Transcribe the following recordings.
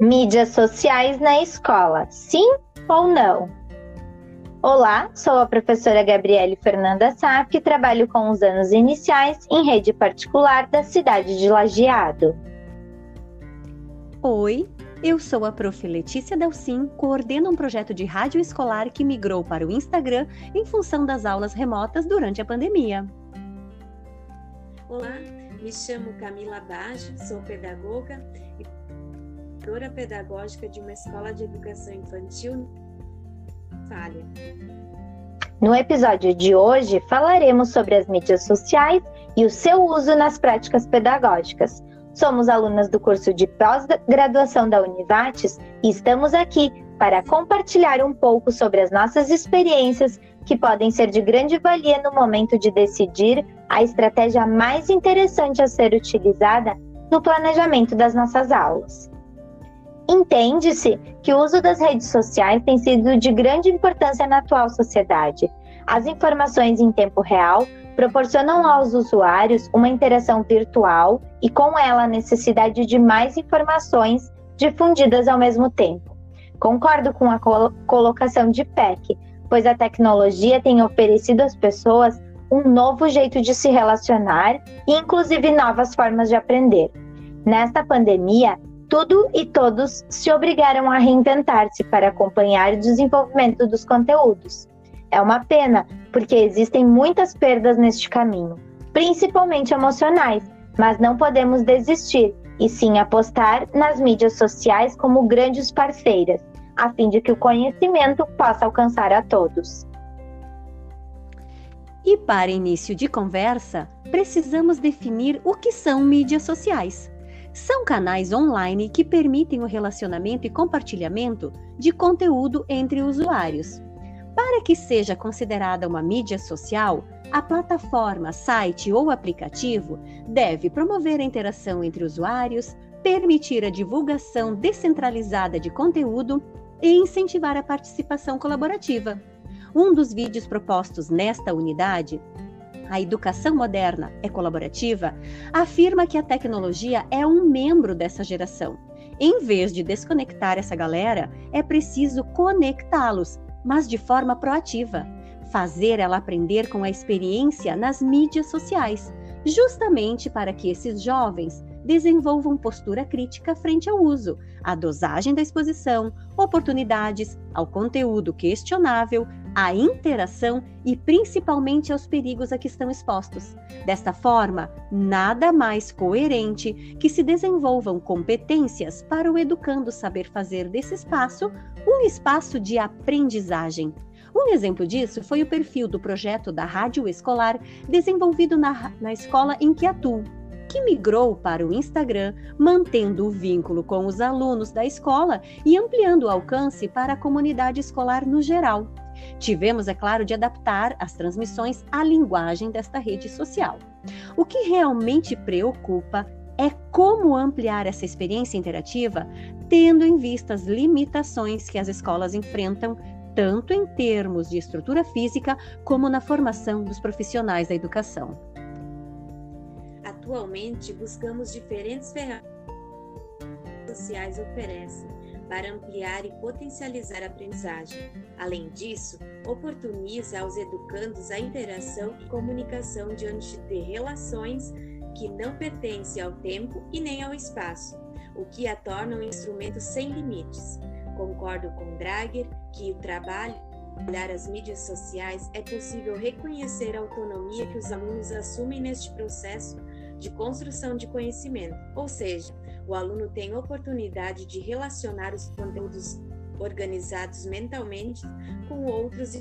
Mídias sociais na escola, sim ou não? Olá, sou a professora Gabriele Fernanda Sá, e trabalho com os anos iniciais em rede particular da cidade de Lajeado. Oi, eu sou a prof. Letícia Delcim, coordeno um projeto de rádio escolar que migrou para o Instagram em função das aulas remotas durante a pandemia. Olá, me chamo Camila Baggio, sou pedagoga e coordenadora pedagógica de uma escola de educação infantil falha. No episódio de hoje, falaremos sobre as mídias sociais e o seu uso nas práticas pedagógicas. Somos alunas do curso de pós-graduação da Univates e estamos aqui para compartilhar um pouco sobre as nossas experiências que podem ser de grande valia no momento de decidir a estratégia mais interessante a ser utilizada no planejamento das nossas aulas. Entende-se que o uso das redes sociais tem sido de grande importância na atual sociedade. As informações em tempo real proporcionam aos usuários uma interação virtual e, com ela, a necessidade de mais informações difundidas ao mesmo tempo. Concordo com a colocação de Peck, pois a tecnologia tem oferecido às pessoas um novo jeito de se relacionar e, inclusive, novas formas de aprender. Nesta pandemia, tudo e todos se obrigaram a reinventar-se para acompanhar o desenvolvimento dos conteúdos. É uma pena, porque existem muitas perdas neste caminho, principalmente emocionais, mas não podemos desistir e sim apostar nas mídias sociais como grandes parceiras, a fim de que o conhecimento possa alcançar a todos. E para início de conversa, precisamos definir o que são mídias sociais. São canais online que permitem o relacionamento e compartilhamento de conteúdo entre usuários. Para que seja considerada uma mídia social, a plataforma, site ou aplicativo deve promover a interação entre usuários, permitir a divulgação descentralizada de conteúdo e incentivar a participação colaborativa. Um dos vídeos propostos nesta unidade, A Educação Moderna é Colaborativa, afirma que a tecnologia é um membro dessa geração. Em vez de desconectar essa galera, é preciso conectá-los, mas de forma proativa. Fazer ela aprender com a experiência nas mídias sociais, justamente para que esses jovens desenvolvam postura crítica frente ao uso, à dosagem da exposição, oportunidades, ao conteúdo questionável, à interação e principalmente aos perigos a que estão expostos. Desta forma, nada mais coerente que se desenvolvam competências para o educando saber fazer desse espaço um espaço de aprendizagem. Um exemplo disso foi o perfil do projeto da Rádio Escolar desenvolvido na, na escola em que atuo que migrou para o Instagram, mantendo o vínculo com os alunos da escola e ampliando o alcance para a comunidade escolar no geral. Tivemos, é claro, de adaptar as transmissões à linguagem desta rede social. O que realmente preocupa é como ampliar essa experiência interativa, tendo em vista as limitações que as escolas enfrentam, tanto em termos de estrutura física como na formação dos profissionais da educação. Atualmente, buscamos diferentes ferramentas sociais oferecem para ampliar e potencializar a aprendizagem. Além disso, oportuniza aos educandos a interação e comunicação diante de relações que não pertencem ao tempo e nem ao espaço, o que a torna um instrumento sem limites. Concordo com Drager que o trabalho olhar as mídias sociais é possível reconhecer a autonomia que os alunos assumem neste processo de construção de conhecimento, ou seja, o aluno tem oportunidade de relacionar os conteúdos organizados mentalmente com outros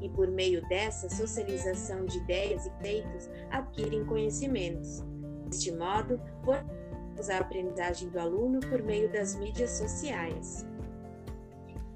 e por meio dessa socialização de ideias e feitos adquirem conhecimentos. Deste modo, podemos a aprendizagem do aluno por meio das mídias sociais.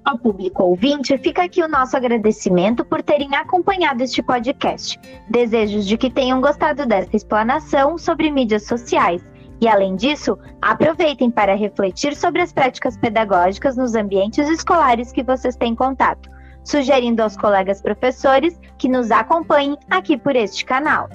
Ao público ouvinte, fica aqui o nosso agradecimento por terem acompanhado este podcast. Desejos de que tenham gostado desta explanação sobre mídias sociais. E além disso, aproveitem para refletir sobre as práticas pedagógicas nos ambientes escolares que vocês têm contato, sugerindo aos colegas professores que nos acompanhem aqui por este canal.